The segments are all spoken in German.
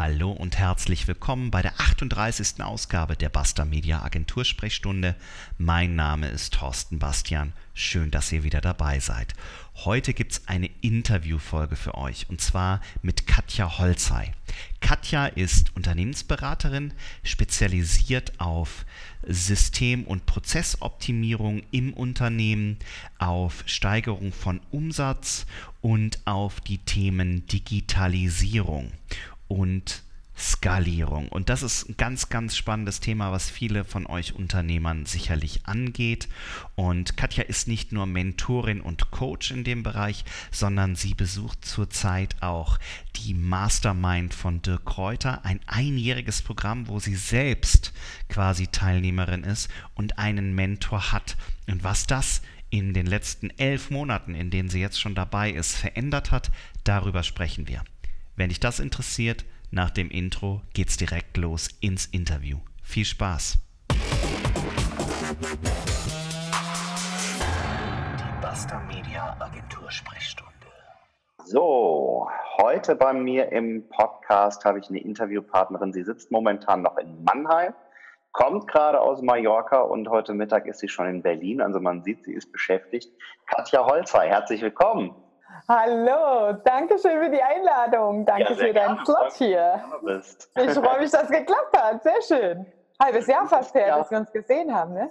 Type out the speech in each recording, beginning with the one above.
Hallo und herzlich willkommen bei der 38. Ausgabe der Basta Media Agentur Sprechstunde. Mein Name ist Thorsten Bastian. Schön, dass ihr wieder dabei seid. Heute gibt es eine Interviewfolge für euch und zwar mit Katja Holzei. Katja ist Unternehmensberaterin, spezialisiert auf System- und Prozessoptimierung im Unternehmen, auf Steigerung von Umsatz und auf die Themen Digitalisierung und Skalierung. Und das ist ein ganz, ganz spannendes Thema, was viele von euch Unternehmern sicherlich angeht. Und Katja ist nicht nur Mentorin und Coach in dem Bereich, sondern sie besucht zurzeit auch die Mastermind von Dirk Kräuter, ein einjähriges Programm, wo sie selbst quasi Teilnehmerin ist und einen Mentor hat. Und was das in den letzten elf Monaten, in denen sie jetzt schon dabei ist, verändert hat, darüber sprechen wir. Wenn dich das interessiert, nach dem Intro geht's direkt los ins Interview. Viel Spaß! Die Basta Media Agentur Sprechstunde. So, heute bei mir im Podcast habe ich eine Interviewpartnerin. Sie sitzt momentan noch in Mannheim, kommt gerade aus Mallorca und heute Mittag ist sie schon in Berlin. Also man sieht, sie ist beschäftigt. Katja Holzer, herzlich willkommen. Hallo, danke schön für die Einladung. Danke ja, für deinen Slot hier. Ich freue mich, dass es geklappt hat. Sehr schön. Halbes Jahr fast her, ja. dass wir uns gesehen haben, ne?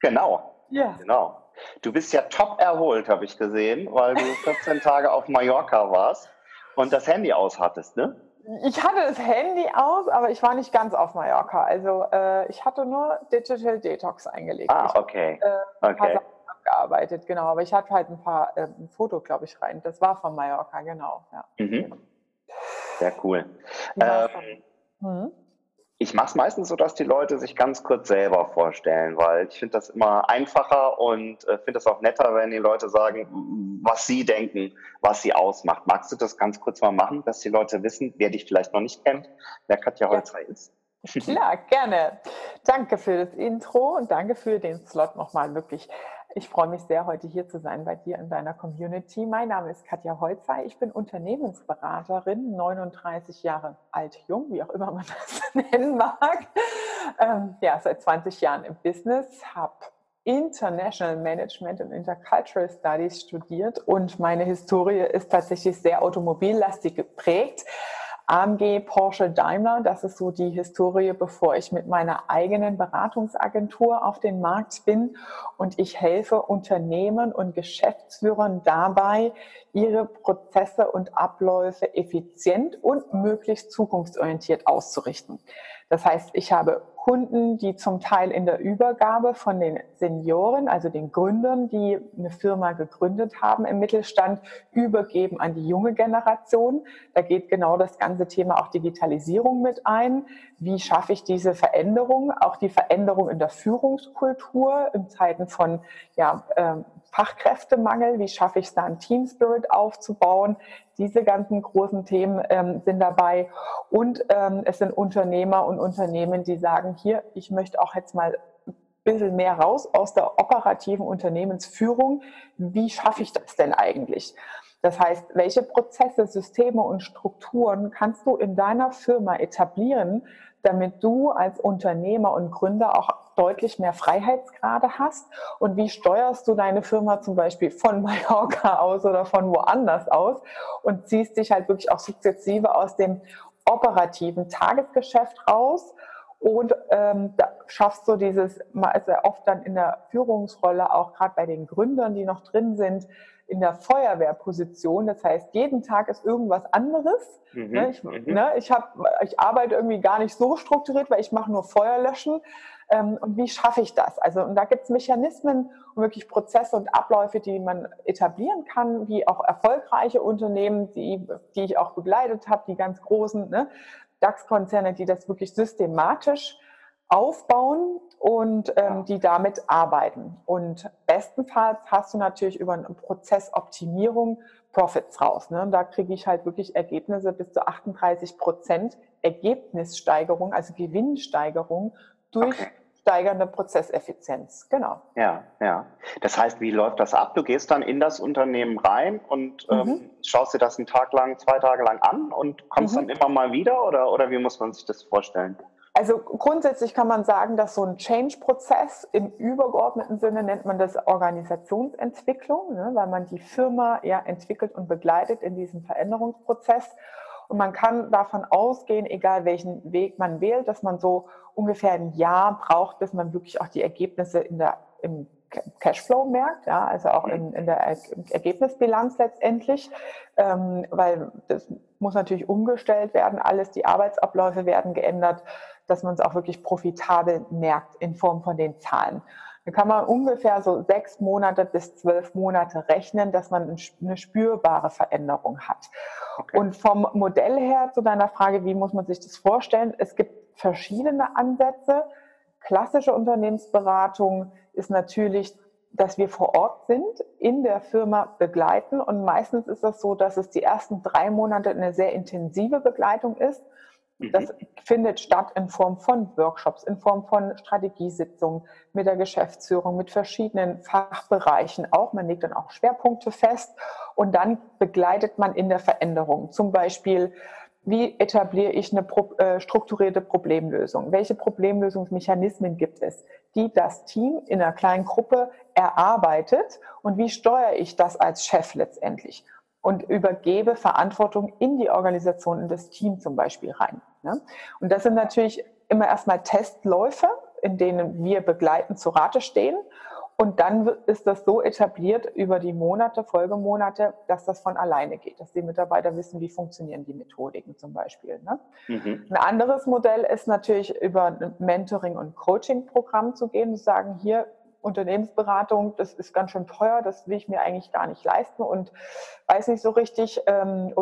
Genau. Ja. Genau. Du bist ja top erholt, habe ich gesehen, weil du 14 Tage auf Mallorca warst und das Handy aus hattest, ne? Ich hatte das Handy aus, aber ich war nicht ganz auf Mallorca. Also äh, ich hatte nur Digital Detox eingelegt. Ah, okay. Ich, äh, okay gearbeitet, genau. Aber ich hatte halt ein paar äh, ein Foto, glaube ich, rein. Das war von Mallorca, genau. Ja. Mhm. Sehr cool. Ähm, mhm. Ich mache es meistens so, dass die Leute sich ganz kurz selber vorstellen, weil ich finde das immer einfacher und äh, finde es auch netter, wenn die Leute sagen, was sie denken, was sie ausmacht. Magst du das ganz kurz mal machen, dass die Leute wissen, wer dich vielleicht noch nicht kennt, wer Katja Holzei ja. ist? Klar, gerne. Danke für das Intro und danke für den Slot nochmal wirklich. Ich freue mich sehr, heute hier zu sein bei dir in deiner Community. Mein Name ist Katja Holzer. Ich bin Unternehmensberaterin, 39 Jahre alt, jung, wie auch immer man das nennen mag. Ähm, ja, seit 20 Jahren im Business, habe International Management und Intercultural Studies studiert und meine Historie ist tatsächlich sehr automobillastig geprägt. AMG, Porsche, Daimler. Das ist so die Historie, bevor ich mit meiner eigenen Beratungsagentur auf den Markt bin. Und ich helfe Unternehmen und Geschäftsführern dabei, ihre Prozesse und Abläufe effizient und möglichst zukunftsorientiert auszurichten. Das heißt, ich habe Kunden, die zum Teil in der Übergabe von den Senioren, also den Gründern, die eine Firma gegründet haben im Mittelstand, übergeben an die junge Generation. Da geht genau das ganze Thema auch Digitalisierung mit ein. Wie schaffe ich diese Veränderung? Auch die Veränderung in der Führungskultur in Zeiten von ja, ähm, Fachkräftemangel, wie schaffe ich es da, einen Team Spirit aufzubauen. Diese ganzen großen Themen ähm, sind dabei. Und ähm, es sind Unternehmer und Unternehmen, die sagen, hier, ich möchte auch jetzt mal ein bisschen mehr raus aus der operativen Unternehmensführung. Wie schaffe ich das denn eigentlich? Das heißt, welche Prozesse, Systeme und Strukturen kannst du in deiner Firma etablieren, damit du als Unternehmer und Gründer auch deutlich mehr Freiheitsgrade hast? Und wie steuerst du deine Firma zum Beispiel von Mallorca aus oder von woanders aus und ziehst dich halt wirklich auch sukzessive aus dem operativen Tagesgeschäft raus? Und ähm, da schaffst du dieses, also oft dann in der Führungsrolle, auch gerade bei den Gründern, die noch drin sind, in der Feuerwehrposition. Das heißt, jeden Tag ist irgendwas anderes. Mhm, ne, ich, mhm. ne, ich, hab, ich arbeite irgendwie gar nicht so strukturiert, weil ich mache nur Feuerlöschen. Ähm, und wie schaffe ich das? Also, und da gibt es Mechanismen und wirklich Prozesse und Abläufe, die man etablieren kann, wie auch erfolgreiche Unternehmen, die, die ich auch begleitet habe, die ganz großen ne, DAX-Konzerne, die das wirklich systematisch aufbauen und ähm, die damit arbeiten. Und bestenfalls hast du natürlich über eine Prozessoptimierung Profits raus. Ne? Da kriege ich halt wirklich Ergebnisse bis zu 38 Prozent Ergebnissteigerung, also Gewinnsteigerung durch okay. steigernde Prozesseffizienz. Genau. Ja, ja. Das heißt, wie läuft das ab? Du gehst dann in das Unternehmen rein und ähm, mhm. schaust dir das einen Tag lang, zwei Tage lang an und kommst mhm. dann immer mal wieder oder, oder wie muss man sich das vorstellen? Also grundsätzlich kann man sagen, dass so ein Change-Prozess im übergeordneten Sinne nennt man das Organisationsentwicklung, ne, weil man die Firma ja entwickelt und begleitet in diesem Veränderungsprozess. Und man kann davon ausgehen, egal welchen Weg man wählt, dass man so ungefähr ein Jahr braucht, bis man wirklich auch die Ergebnisse in der, im Cashflow merkt, ja, also auch in, in der Ergebnisbilanz letztendlich, ähm, weil das muss natürlich umgestellt werden, alles, die Arbeitsabläufe werden geändert, dass man es auch wirklich profitabel merkt in Form von den Zahlen. Dann kann man ungefähr so sechs Monate bis zwölf Monate rechnen, dass man eine spürbare Veränderung hat. Okay. Und vom Modell her zu deiner Frage, wie muss man sich das vorstellen? Es gibt verschiedene Ansätze. Klassische Unternehmensberatung ist natürlich, dass wir vor Ort sind, in der Firma begleiten. Und meistens ist das so, dass es die ersten drei Monate eine sehr intensive Begleitung ist. Das mhm. findet statt in Form von Workshops, in Form von Strategiesitzungen mit der Geschäftsführung, mit verschiedenen Fachbereichen auch. Man legt dann auch Schwerpunkte fest und dann begleitet man in der Veränderung. Zum Beispiel wie etabliere ich eine äh, strukturierte Problemlösung? Welche Problemlösungsmechanismen gibt es, die das Team in einer kleinen Gruppe erarbeitet? Und wie steuere ich das als Chef letztendlich? Und übergebe Verantwortung in die Organisation, in das Team zum Beispiel rein. Ne? Und das sind natürlich immer erstmal Testläufe, in denen wir begleitend zu Rate stehen. Und dann ist das so etabliert über die Monate, Folgemonate, dass das von alleine geht, dass die Mitarbeiter wissen, wie funktionieren die Methodiken zum Beispiel. Ne? Mhm. Ein anderes Modell ist natürlich über ein Mentoring- und Coaching-Programm zu gehen, zu sagen, hier Unternehmensberatung, das ist ganz schön teuer, das will ich mir eigentlich gar nicht leisten und weiß nicht so richtig. Ähm,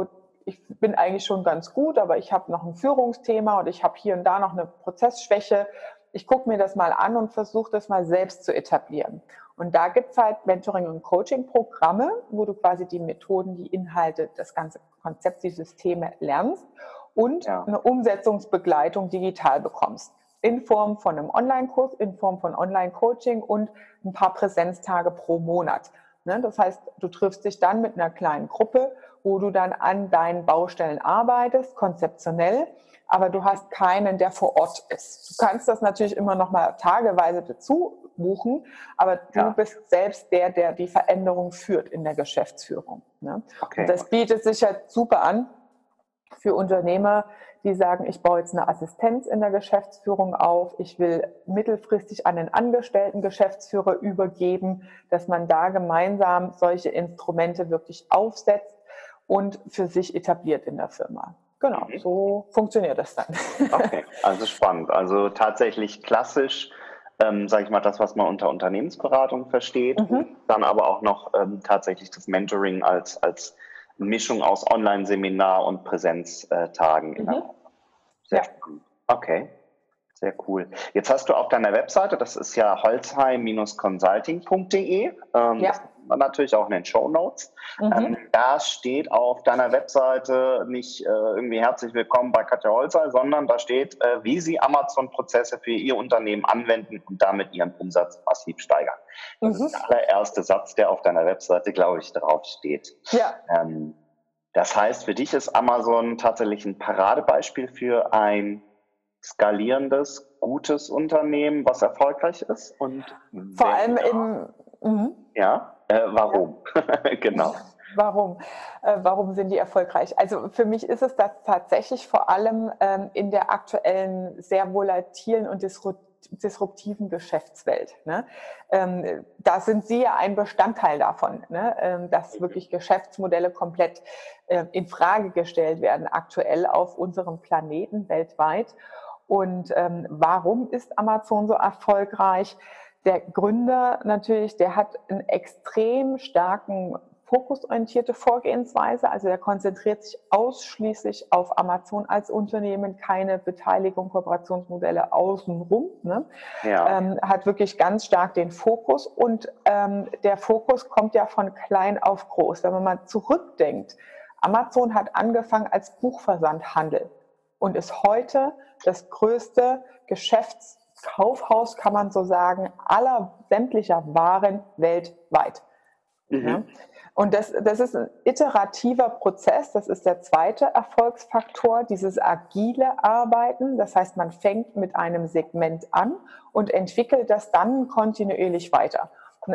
ich bin eigentlich schon ganz gut, aber ich habe noch ein Führungsthema und ich habe hier und da noch eine Prozessschwäche ich gucke mir das mal an und versuche das mal selbst zu etablieren. Und da gibt es halt Mentoring- und Coaching-Programme, wo du quasi die Methoden, die Inhalte, das ganze Konzept, die Systeme lernst und ja. eine Umsetzungsbegleitung digital bekommst. In Form von einem Online-Kurs, in Form von Online-Coaching und ein paar Präsenztage pro Monat. Ne, das heißt, du triffst dich dann mit einer kleinen Gruppe, wo du dann an deinen Baustellen arbeitest, konzeptionell aber du hast keinen, der vor Ort ist. Du kannst das natürlich immer noch mal tageweise dazu buchen, aber du ja. bist selbst der, der die Veränderung führt in der Geschäftsführung. Ne? Okay. Und das bietet sich halt super an für Unternehmer, die sagen, ich baue jetzt eine Assistenz in der Geschäftsführung auf, ich will mittelfristig an den angestellten Geschäftsführer übergeben, dass man da gemeinsam solche Instrumente wirklich aufsetzt und für sich etabliert in der Firma. Genau, mhm. so funktioniert das dann. Okay, also spannend. Also tatsächlich klassisch, ähm, sage ich mal, das, was man unter Unternehmensberatung versteht, mhm. dann aber auch noch ähm, tatsächlich das Mentoring als, als Mischung aus Online-Seminar und Präsenztagen. Mhm. Sehr ja. spannend. Okay. Sehr cool. Jetzt hast du auf deiner Webseite, das ist ja holzheim-consulting.de, ähm, ja natürlich auch in den Show Notes. Mhm. Ähm, da steht auf deiner Webseite nicht äh, irgendwie herzlich willkommen bei Katja Holzer, sondern da steht, äh, wie Sie Amazon-Prozesse für Ihr Unternehmen anwenden und damit Ihren Umsatz massiv steigern. Das mhm. ist der allererste Satz, der auf deiner Webseite, glaube ich, drauf steht. Ja. Ähm, das heißt, für dich ist Amazon tatsächlich ein Paradebeispiel für ein skalierendes, gutes Unternehmen, was erfolgreich ist und vor allem im mhm. ja äh, warum? Ja. genau. Warum? Äh, warum sind die erfolgreich? Also für mich ist es das tatsächlich vor allem ähm, in der aktuellen sehr volatilen und disruptiven Geschäftswelt. Ne? Ähm, da sind Sie ja ein Bestandteil davon, ne? ähm, dass mhm. wirklich Geschäftsmodelle komplett äh, in Frage gestellt werden, aktuell auf unserem Planeten weltweit. Und ähm, warum ist Amazon so erfolgreich? Der Gründer natürlich, der hat einen extrem starken fokusorientierte Vorgehensweise. Also er konzentriert sich ausschließlich auf Amazon als Unternehmen, keine Beteiligung, Kooperationsmodelle außenrum. Ne? Ja. Ähm, hat wirklich ganz stark den Fokus und ähm, der Fokus kommt ja von klein auf groß. Wenn man mal zurückdenkt, Amazon hat angefangen als Buchversandhandel und ist heute das größte Geschäfts Kaufhaus, kann man so sagen, aller sämtlicher Waren weltweit. Mhm. Ja? Und das, das ist ein iterativer Prozess. Das ist der zweite Erfolgsfaktor, dieses agile Arbeiten. Das heißt, man fängt mit einem Segment an und entwickelt das dann kontinuierlich weiter.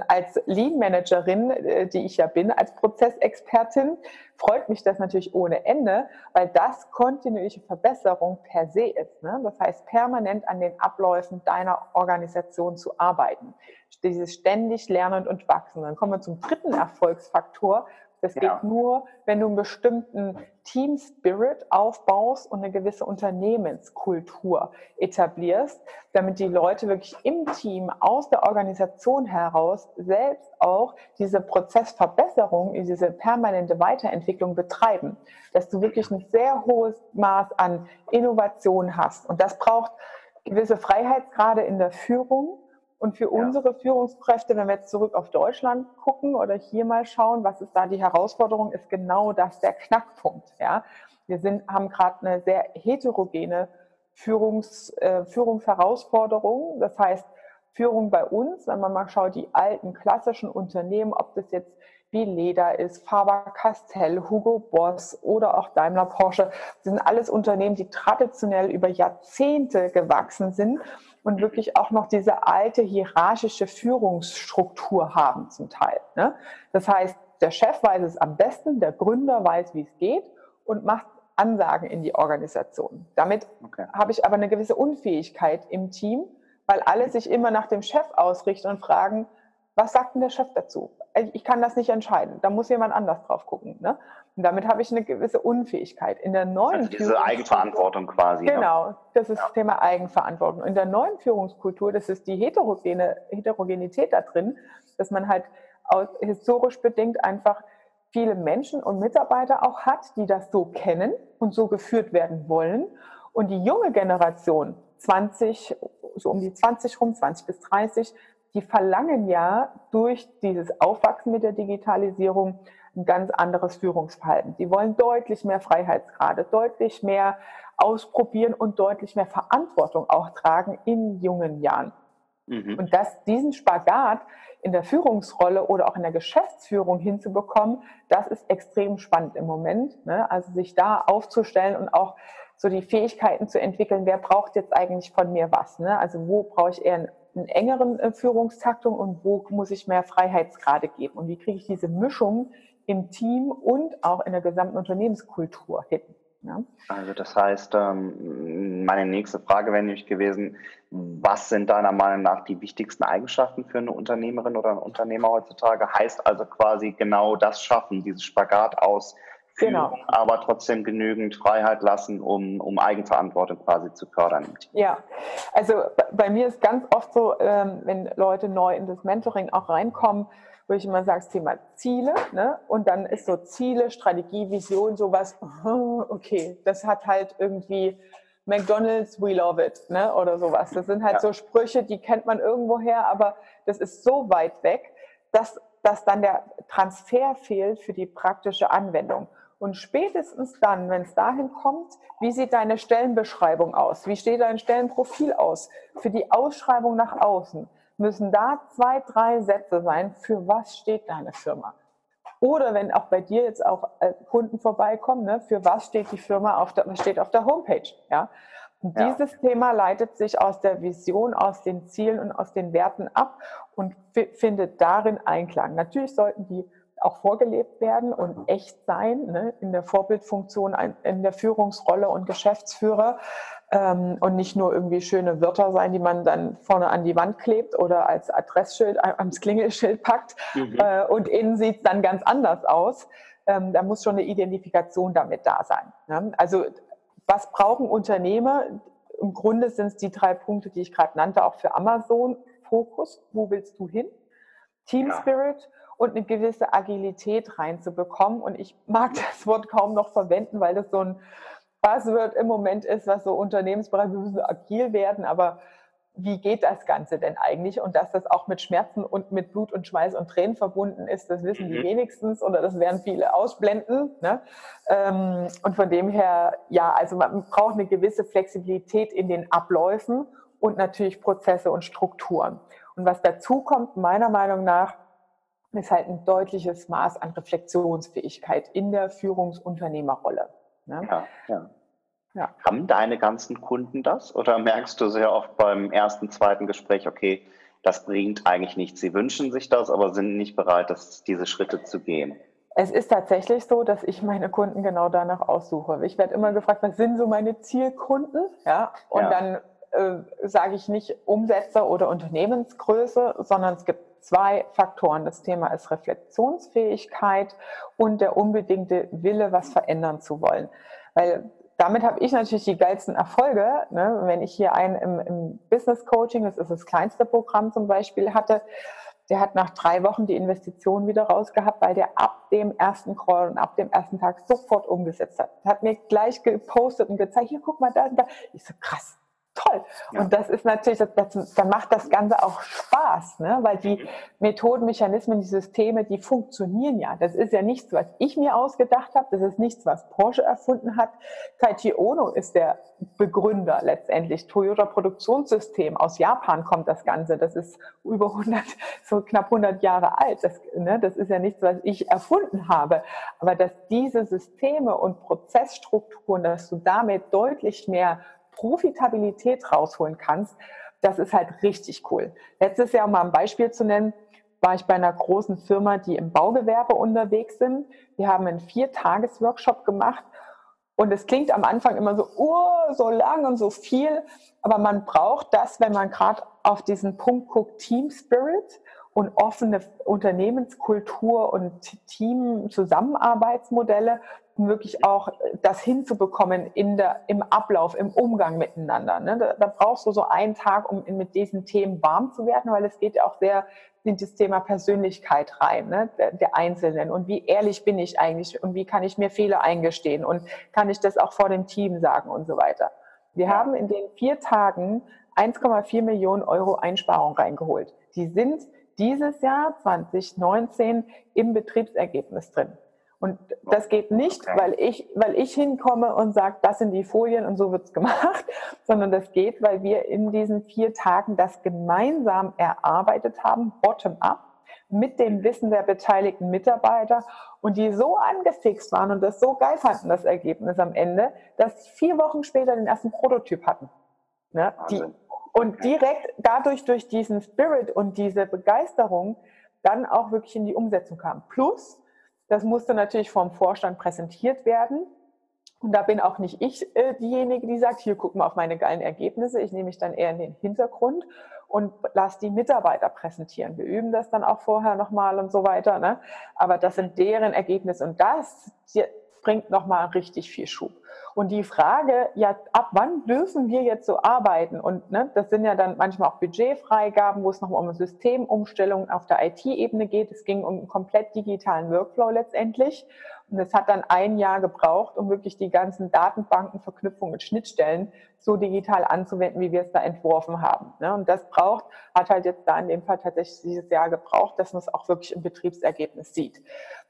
Als Lean Managerin, äh, die ich ja bin, als Prozessexpertin, freut mich das natürlich ohne Ende, weil das kontinuierliche Verbesserung per se ist. Ne? Das heißt, permanent an den Abläufen deiner Organisation zu arbeiten. Dieses ständig Lernen und Wachsen. Dann kommen wir zum dritten Erfolgsfaktor, das ja. geht nur, wenn du einen bestimmten Team Spirit aufbaust und eine gewisse Unternehmenskultur etablierst, damit die Leute wirklich im Team, aus der Organisation heraus selbst auch diese Prozessverbesserung, diese permanente Weiterentwicklung betreiben. Dass du wirklich ein sehr hohes Maß an Innovation hast. Und das braucht gewisse Freiheitsgrade in der Führung und für ja. unsere Führungskräfte, wenn wir jetzt zurück auf Deutschland gucken oder hier mal schauen, was ist da die Herausforderung, ist genau das der Knackpunkt. Ja? Wir sind, haben gerade eine sehr heterogene Führungs, äh, Führungsherausforderung. Das heißt, Führung bei uns, wenn man mal schaut, die alten klassischen Unternehmen, ob das jetzt wie Leder ist, Faber-Castell, Hugo Boss oder auch Daimler Porsche, sind alles Unternehmen, die traditionell über Jahrzehnte gewachsen sind und wirklich auch noch diese alte hierarchische Führungsstruktur haben zum Teil. Ne? Das heißt, der Chef weiß es am besten, der Gründer weiß, wie es geht und macht Ansagen in die Organisation. Damit okay. habe ich aber eine gewisse Unfähigkeit im Team, weil alle sich immer nach dem Chef ausrichten und fragen, was sagt denn der Chef dazu? Ich kann das nicht entscheiden. Da muss jemand anders drauf gucken. Ne? Und damit habe ich eine gewisse Unfähigkeit. In der neuen also diese Eigenverantwortung quasi. Ne? Genau, ne? das ist ja. das Thema Eigenverantwortung. In der neuen Führungskultur, das ist die Heterogene, Heterogenität da drin, dass man halt aus, historisch bedingt einfach viele Menschen und Mitarbeiter auch hat, die das so kennen und so geführt werden wollen. Und die junge Generation, 20, so um die 20 rum, 20 bis 30, die verlangen ja durch dieses Aufwachsen mit der Digitalisierung ein ganz anderes Führungsverhalten. Die wollen deutlich mehr Freiheitsgrade, deutlich mehr ausprobieren und deutlich mehr Verantwortung auch tragen in jungen Jahren. Mhm. Und das, diesen Spagat in der Führungsrolle oder auch in der Geschäftsführung hinzubekommen, das ist extrem spannend im Moment. Ne? Also sich da aufzustellen und auch so die Fähigkeiten zu entwickeln, wer braucht jetzt eigentlich von mir was? Ne? Also wo brauche ich eher einen engeren äh, Führungstaktung und wo muss ich mehr Freiheitsgrade geben? Und wie kriege ich diese Mischung im Team und auch in der gesamten Unternehmenskultur hin? Ja? Also das heißt, ähm, meine nächste Frage wäre nämlich gewesen, was sind deiner Meinung nach die wichtigsten Eigenschaften für eine Unternehmerin oder einen Unternehmer heutzutage? Heißt also quasi genau das schaffen, dieses Spagat aus Genau. Führung, aber trotzdem genügend Freiheit lassen, um, um Eigenverantwortung quasi zu fördern. Ja, also bei mir ist ganz oft so, ähm, wenn Leute neu in das Mentoring auch reinkommen, wo ich immer sage, das Thema Ziele, ne? und dann ist so Ziele, Strategie, Vision, sowas, okay, das hat halt irgendwie McDonald's, we love it, ne? oder sowas. Das sind halt ja. so Sprüche, die kennt man irgendwoher, aber das ist so weit weg, dass, dass dann der Transfer fehlt für die praktische Anwendung. Und spätestens dann, wenn es dahin kommt, wie sieht deine Stellenbeschreibung aus? Wie steht dein Stellenprofil aus? Für die Ausschreibung nach außen müssen da zwei, drei Sätze sein, für was steht deine Firma? Oder wenn auch bei dir jetzt auch äh, Kunden vorbeikommen, ne, für was steht die Firma auf der, steht auf der Homepage? Ja? Und ja. dieses Thema leitet sich aus der Vision, aus den Zielen und aus den Werten ab und findet darin Einklang. Natürlich sollten die auch vorgelebt werden und echt sein, ne, in der Vorbildfunktion, in der Führungsrolle und Geschäftsführer ähm, und nicht nur irgendwie schöne Wörter sein, die man dann vorne an die Wand klebt oder als Adressschild äh, ans Klingelschild packt mhm. äh, und innen sieht es dann ganz anders aus. Ähm, da muss schon eine Identifikation damit da sein. Ne? Also was brauchen Unternehmer? Im Grunde sind es die drei Punkte, die ich gerade nannte, auch für Amazon. Fokus, wo willst du hin? Team Spirit und eine gewisse Agilität reinzubekommen. Und ich mag das Wort kaum noch verwenden, weil das so ein Buzzword im Moment ist, was so Unternehmensbereich, wir müssen agil werden, aber wie geht das Ganze denn eigentlich? Und dass das auch mit Schmerzen und mit Blut und Schweiß und Tränen verbunden ist, das wissen die mhm. wenigstens oder das werden viele ausblenden. Ne? Ähm, und von dem her, ja, also man braucht eine gewisse Flexibilität in den Abläufen und natürlich Prozesse und Strukturen. Und was dazu kommt, meiner Meinung nach, ist halt ein deutliches Maß an Reflexionsfähigkeit in der Führungsunternehmerrolle. Ne? Ja, ja. Ja. Haben deine ganzen Kunden das oder merkst du sehr oft beim ersten, zweiten Gespräch, okay, das bringt eigentlich nichts. Sie wünschen sich das, aber sind nicht bereit, das, diese Schritte zu gehen? Es ist tatsächlich so, dass ich meine Kunden genau danach aussuche. Ich werde immer gefragt, was sind so meine Zielkunden? Ja, und ja. dann äh, sage ich nicht Umsätze oder Unternehmensgröße, sondern es gibt zwei Faktoren. Das Thema ist Reflexionsfähigkeit und der unbedingte Wille, was verändern zu wollen. Weil damit habe ich natürlich die geilsten Erfolge. Ne? Wenn ich hier einen im, im Business Coaching, das ist das kleinste Programm zum Beispiel, hatte, der hat nach drei Wochen die Investition wieder rausgehabt, weil der ab dem ersten Call und ab dem ersten Tag sofort umgesetzt hat. Hat mir gleich gepostet und gezeigt, hier guck mal da da. Ich so krass, toll. Ja. Und das ist natürlich, das, das, dann macht das Ganze auch Spaß, ne? weil die mhm. Methoden, Mechanismen, die Systeme, die funktionieren ja. Das ist ja nichts, was ich mir ausgedacht habe, das ist nichts, was Porsche erfunden hat. Taichi Ono ist der Begründer letztendlich. Toyota Produktionssystem aus Japan kommt das Ganze. Das ist über 100, so knapp 100 Jahre alt. Das, ne? das ist ja nichts, was ich erfunden habe. Aber dass diese Systeme und Prozessstrukturen, dass du damit deutlich mehr Profitabilität rausholen kannst, das ist halt richtig cool. Letztes Jahr, um mal ein Beispiel zu nennen, war ich bei einer großen Firma, die im Baugewerbe unterwegs sind. Wir haben einen Vier-Tages-Workshop gemacht und es klingt am Anfang immer so, oh, so lang und so viel, aber man braucht das, wenn man gerade auf diesen Punkt guckt, Team Spirit und offene Unternehmenskultur und Team-Zusammenarbeitsmodelle, wirklich auch das hinzubekommen in der, im Ablauf, im Umgang miteinander. Ne? Da, da, brauchst du so einen Tag, um mit diesen Themen warm zu werden, weil es geht ja auch sehr in das Thema Persönlichkeit rein, ne? der, der Einzelnen. Und wie ehrlich bin ich eigentlich und wie kann ich mir Fehler eingestehen und kann ich das auch vor dem Team sagen und so weiter. Wir haben in den vier Tagen 1,4 Millionen Euro Einsparung reingeholt. Die sind dieses Jahr 2019 im Betriebsergebnis drin. Und das geht nicht, weil, ich, weil ich hinkomme und sage, das sind die Folien und so wird's gemacht, sondern das geht, weil wir in diesen vier Tagen das gemeinsam erarbeitet haben, bottom-up, mit dem Wissen der beteiligten Mitarbeiter und die so angefixt waren und das so geil fanden, das Ergebnis am Ende, dass sie vier Wochen später den ersten Prototyp hatten. Ne? Die, und direkt dadurch, durch diesen Spirit und diese Begeisterung, dann auch wirklich in die Umsetzung kam. Plus, das musste natürlich vom Vorstand präsentiert werden. Und da bin auch nicht ich äh, diejenige, die sagt, hier guck mal auf meine geilen Ergebnisse. Ich nehme mich dann eher in den Hintergrund und lasse die Mitarbeiter präsentieren. Wir üben das dann auch vorher nochmal und so weiter. Ne? Aber das sind deren Ergebnisse und das bringt nochmal richtig viel Schub. Und die Frage, ja, ab wann dürfen wir jetzt so arbeiten? Und ne, das sind ja dann manchmal auch Budgetfreigaben, wo es nochmal um eine Systemumstellung auf der IT-Ebene geht. Es ging um einen komplett digitalen Workflow letztendlich. Und es hat dann ein Jahr gebraucht, um wirklich die ganzen Datenbanken, Verknüpfungen und Schnittstellen so digital anzuwenden, wie wir es da entworfen haben. Ne? Und das braucht, hat halt jetzt da in dem Fall tatsächlich dieses Jahr gebraucht, dass man es auch wirklich im Betriebsergebnis sieht.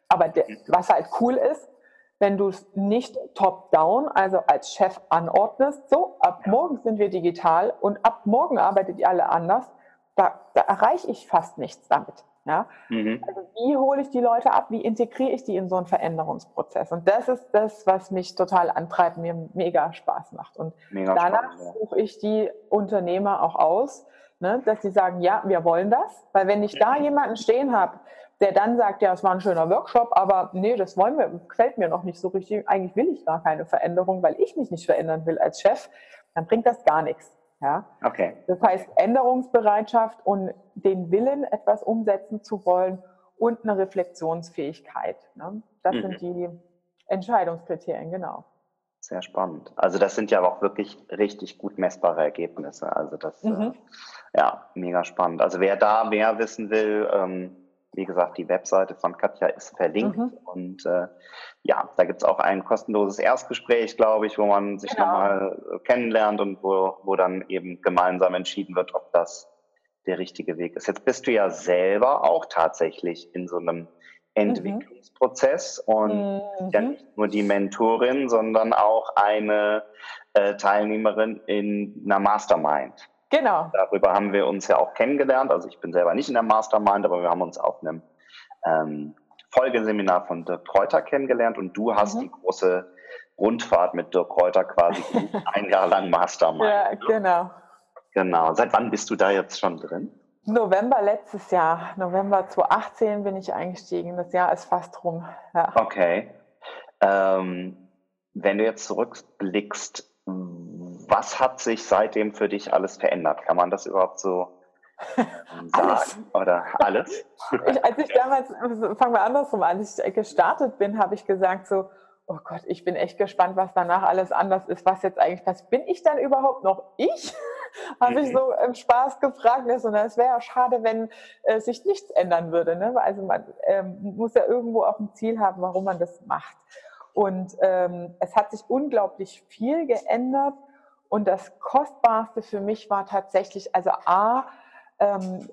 Aber was halt cool ist, wenn du es nicht top-down, also als Chef anordnest, so, ab morgen sind wir digital und ab morgen arbeitet ihr alle anders, da, da erreiche ich fast nichts damit. Ja? Mhm. Also wie hole ich die Leute ab, wie integriere ich die in so einen Veränderungsprozess? Und das ist das, was mich total antreibt, mir mega Spaß macht. Und mega danach spannend, ja. suche ich die Unternehmer auch aus, ne, dass sie sagen, ja, wir wollen das. Weil wenn ich da jemanden stehen habe, der dann sagt, ja, es war ein schöner Workshop, aber nee, das wollen wir, gefällt mir noch nicht so richtig. Eigentlich will ich gar keine Veränderung, weil ich mich nicht verändern will als Chef. Dann bringt das gar nichts. Ja? Okay. Das heißt, Änderungsbereitschaft und den Willen, etwas umsetzen zu wollen und eine Reflexionsfähigkeit. Ne? Das mhm. sind die Entscheidungskriterien, genau. Sehr spannend. Also das sind ja auch wirklich richtig gut messbare Ergebnisse. Also das, mhm. äh, ja, mega spannend. Also wer da mehr wissen will, ähm, wie gesagt, die Webseite von Katja ist verlinkt. Mhm. Und äh, ja, da gibt es auch ein kostenloses Erstgespräch, glaube ich, wo man sich genau. nochmal äh, kennenlernt und wo, wo dann eben gemeinsam entschieden wird, ob das der richtige Weg ist. Jetzt bist du ja selber auch tatsächlich in so einem Entwicklungsprozess mhm. und mhm. ja nicht nur die Mentorin, sondern auch eine äh, Teilnehmerin in einer Mastermind. Genau. Darüber haben wir uns ja auch kennengelernt. Also ich bin selber nicht in der Mastermind, aber wir haben uns auf einem ähm, Folgeseminar von Dirk Kräuter kennengelernt und du hast mhm. die große Rundfahrt mit Dirk Kräuter quasi ein Jahr lang Mastermind. Ja, genau. Genau. Seit wann bist du da jetzt schon drin? November letztes Jahr, November 2018 bin ich eingestiegen. Das Jahr ist fast rum. Ja. Okay. Ähm, wenn du jetzt zurückblickst, was hat sich seitdem für dich alles verändert? Kann man das überhaupt so ähm, sagen? Oder alles? Ich, als ich damals, fangen wir andersrum an, als ich gestartet bin, habe ich gesagt so, oh Gott, ich bin echt gespannt, was danach alles anders ist, was jetzt eigentlich passiert. Bin ich dann überhaupt noch ich? Habe ich mhm. so im Spaß gefragt. Ne? Es wäre ja schade, wenn äh, sich nichts ändern würde. Ne? Also man ähm, muss ja irgendwo auch ein Ziel haben, warum man das macht. Und ähm, es hat sich unglaublich viel geändert. Und das Kostbarste für mich war tatsächlich, also A, ähm,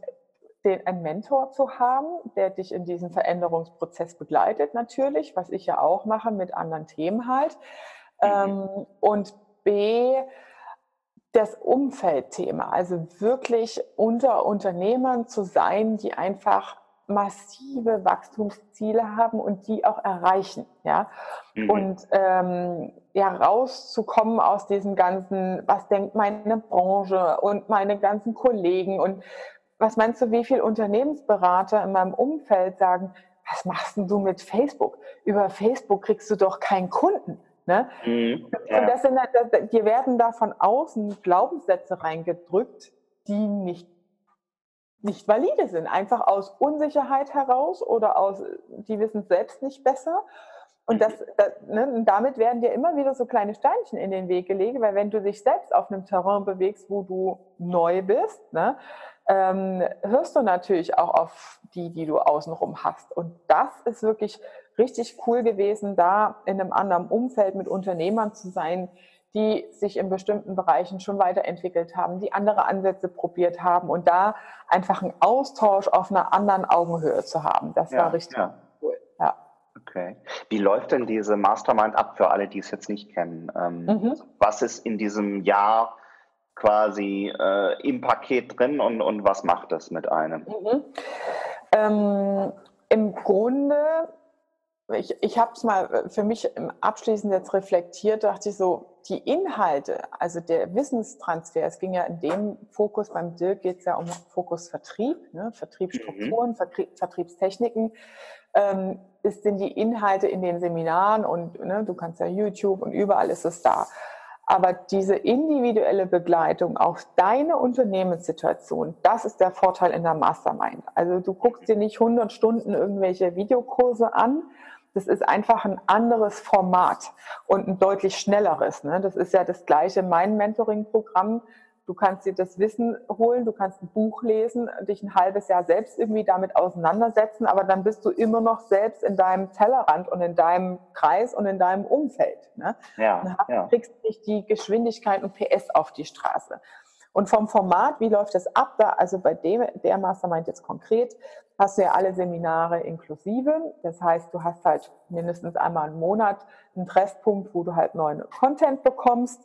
den, einen Mentor zu haben, der dich in diesem Veränderungsprozess begleitet, natürlich, was ich ja auch mache mit anderen Themen halt. Mhm. Ähm, und B, das Umfeldthema, also wirklich unter Unternehmern zu sein, die einfach massive Wachstumsziele haben und die auch erreichen, ja. Mhm. Und ähm, ja, rauszukommen aus diesem ganzen, was denkt meine Branche und meine ganzen Kollegen und was meinst du, wie viele Unternehmensberater in meinem Umfeld sagen, was machst denn du mit Facebook? Über Facebook kriegst du doch keinen Kunden. Ne? Mhm, ja. Und das sind, halt, dir werden da von außen Glaubenssätze reingedrückt, die nicht, nicht valide sind. Einfach aus Unsicherheit heraus oder aus, die wissen es selbst nicht besser. Und das, das ne, damit werden dir immer wieder so kleine Steinchen in den Weg gelegt, weil wenn du dich selbst auf einem Terrain bewegst, wo du neu bist, ne, ähm, hörst du natürlich auch auf die, die du außenrum hast. Und das ist wirklich richtig cool gewesen, da in einem anderen Umfeld mit Unternehmern zu sein, die sich in bestimmten Bereichen schon weiterentwickelt haben, die andere Ansätze probiert haben und da einfach einen Austausch auf einer anderen Augenhöhe zu haben. Das ja, war richtig ja. cool. Ja. Okay. Wie läuft denn diese Mastermind ab für alle, die es jetzt nicht kennen? Ähm, mhm. Was ist in diesem Jahr quasi äh, im Paket drin und, und was macht das mit einem? Mhm. Ähm, Im Grunde, ich, ich habe es mal für mich abschließend jetzt reflektiert, dachte ich so, die Inhalte, also der Wissenstransfer, es ging ja in dem Fokus, beim Dirk geht es ja um Fokus Vertrieb, ne, Vertriebsstrukturen, mhm. Vertrieb, Vertriebstechniken, ähm, ist, sind die Inhalte in den Seminaren und ne, du kannst ja YouTube und überall ist es da. Aber diese individuelle Begleitung auf deine Unternehmenssituation, das ist der Vorteil in der Mastermind. Also du guckst dir nicht 100 Stunden irgendwelche Videokurse an. Das ist einfach ein anderes Format und ein deutlich schnelleres. Ne? Das ist ja das gleiche mein Mentoring-Programm. Du kannst dir das Wissen holen, du kannst ein Buch lesen, dich ein halbes Jahr selbst irgendwie damit auseinandersetzen, aber dann bist du immer noch selbst in deinem Tellerrand und in deinem Kreis und in deinem Umfeld. Ne? Ja, dann ja. kriegst du nicht die Geschwindigkeit und PS auf die Straße. Und vom Format, wie läuft das ab? Da, also bei dem, der Mastermind jetzt konkret, hast du ja alle Seminare inklusive. Das heißt, du hast halt mindestens einmal im Monat einen Treffpunkt, wo du halt neuen Content bekommst.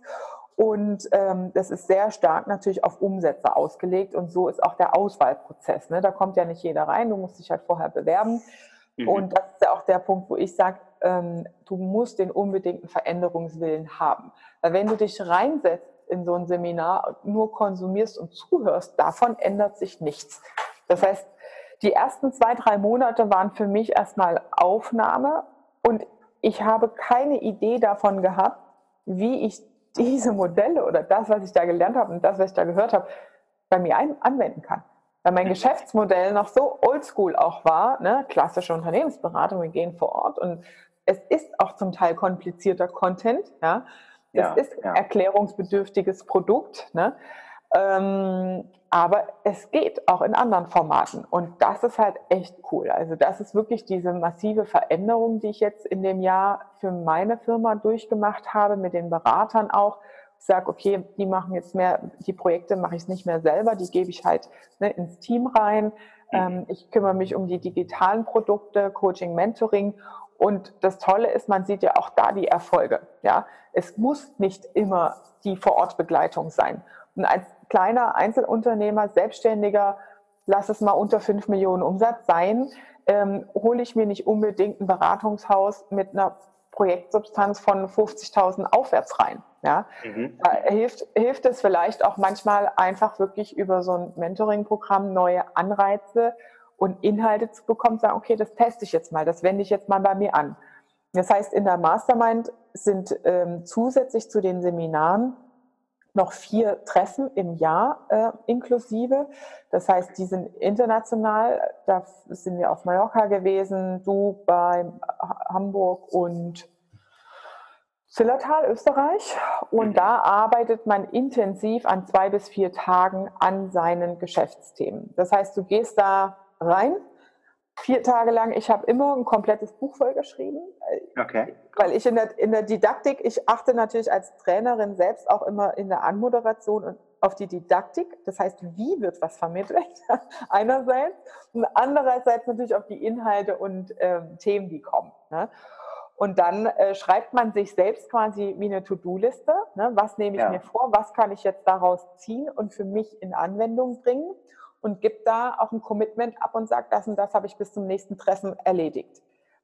Und ähm, das ist sehr stark natürlich auf Umsätze ausgelegt und so ist auch der Auswahlprozess. Ne? Da kommt ja nicht jeder rein, du musst dich halt vorher bewerben. Mhm. Und das ist ja auch der Punkt, wo ich sage, ähm, du musst den unbedingten Veränderungswillen haben. Weil wenn du dich reinsetzt in so ein Seminar, nur konsumierst und zuhörst, davon ändert sich nichts. Das heißt, die ersten zwei, drei Monate waren für mich erstmal Aufnahme und ich habe keine Idee davon gehabt, wie ich diese Modelle oder das, was ich da gelernt habe und das, was ich da gehört habe, bei mir anwenden kann. Weil mein Geschäftsmodell noch so oldschool auch war, ne? klassische Unternehmensberatung, wir gehen vor Ort und es ist auch zum Teil komplizierter Content, ja. Es ja, ist ja. erklärungsbedürftiges Produkt, ne? Ähm, aber es geht auch in anderen Formaten und das ist halt echt cool. Also das ist wirklich diese massive Veränderung, die ich jetzt in dem Jahr für meine Firma durchgemacht habe, mit den Beratern auch. Ich sage, okay, die machen jetzt mehr, die Projekte mache ich nicht mehr selber, die gebe ich halt ne, ins Team rein. Mhm. Ähm, ich kümmere mich um die digitalen Produkte, Coaching, Mentoring Und das Tolle ist, man sieht ja auch da die Erfolge. Ja, es muss nicht immer die Vorortbegleitung sein. Und als kleiner Einzelunternehmer, Selbstständiger, lass es mal unter 5 Millionen Umsatz sein, ähm, hole ich mir nicht unbedingt ein Beratungshaus mit einer Projektsubstanz von 50.000 aufwärts rein. Ja? Mhm. Da hilft, hilft es vielleicht auch manchmal einfach wirklich über so ein Mentoring-Programm neue Anreize und Inhalte zu bekommen, sagen, okay, das teste ich jetzt mal, das wende ich jetzt mal bei mir an. Das heißt, in der Mastermind sind ähm, zusätzlich zu den Seminaren noch vier Treffen im Jahr äh, inklusive. Das heißt, die sind international. Da sind wir auf Mallorca gewesen, Dubai, Hamburg und Zillertal, Österreich. Und da arbeitet man intensiv an zwei bis vier Tagen an seinen Geschäftsthemen. Das heißt, du gehst da rein, vier Tage lang. Ich habe immer ein komplettes Buch vollgeschrieben. Okay. Weil ich in der, in der Didaktik, ich achte natürlich als Trainerin selbst auch immer in der Anmoderation und auf die Didaktik. Das heißt, wie wird was vermittelt? Einerseits. Und andererseits natürlich auf die Inhalte und ähm, Themen, die kommen. Ne? Und dann äh, schreibt man sich selbst quasi wie eine To-Do-Liste. Ne? Was nehme ich ja. mir vor? Was kann ich jetzt daraus ziehen und für mich in Anwendung bringen? Und gibt da auch ein Commitment ab und sagt, das und das habe ich bis zum nächsten Treffen erledigt.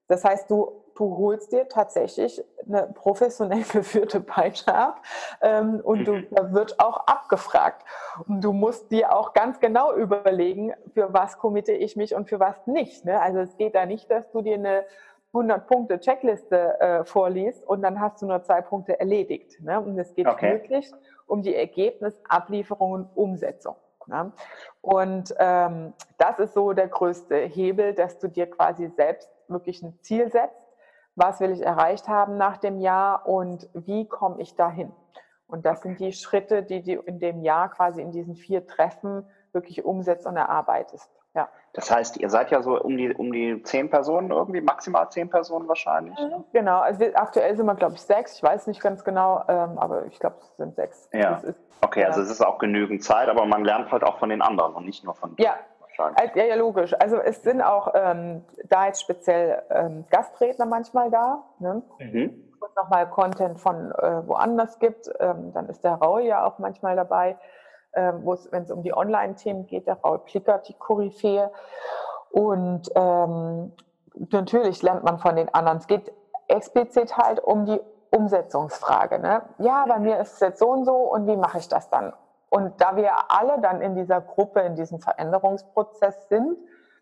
Das heißt, du, du holst dir tatsächlich eine professionell geführte Peitsche ab ähm, und du, da wird auch abgefragt. Und du musst dir auch ganz genau überlegen, für was committe ich mich und für was nicht. Ne? Also es geht da nicht, dass du dir eine 100-Punkte-Checkliste äh, vorliest und dann hast du nur zwei Punkte erledigt. Ne? Und es geht okay. wirklich um die Ergebnisablieferung und Umsetzung. Ne? Und ähm, das ist so der größte Hebel, dass du dir quasi selbst wirklich ein Ziel setzt. Was will ich erreicht haben nach dem Jahr und wie komme ich dahin? Und das sind die Schritte, die du in dem Jahr quasi in diesen vier Treffen wirklich umsetzt und erarbeitest. Ja. Das heißt, ihr seid ja so um die, um die zehn Personen irgendwie, maximal zehn Personen wahrscheinlich. Mhm, genau, also wir, aktuell sind wir, glaube ich, sechs. Ich weiß nicht ganz genau, ähm, aber ich glaube, es sind sechs. Ja. Ist, okay, ja. also es ist auch genügend Zeit, aber man lernt halt auch von den anderen und nicht nur von dir. Ja. Wahrscheinlich. Ja, ja, logisch. Also es sind auch ähm, da jetzt speziell ähm, Gastredner manchmal da. Ne? Mhm. Und nochmal Content von äh, woanders gibt. Ähm, dann ist der Raue ja auch manchmal dabei ähm, wenn es um die Online-Themen geht, der Raul Plickert, die Koryphäe. Und ähm, natürlich lernt man von den anderen. Es geht explizit halt um die Umsetzungsfrage. Ne? Ja, bei mir ist es jetzt so und so und wie mache ich das dann? Und da wir alle dann in dieser Gruppe, in diesem Veränderungsprozess sind,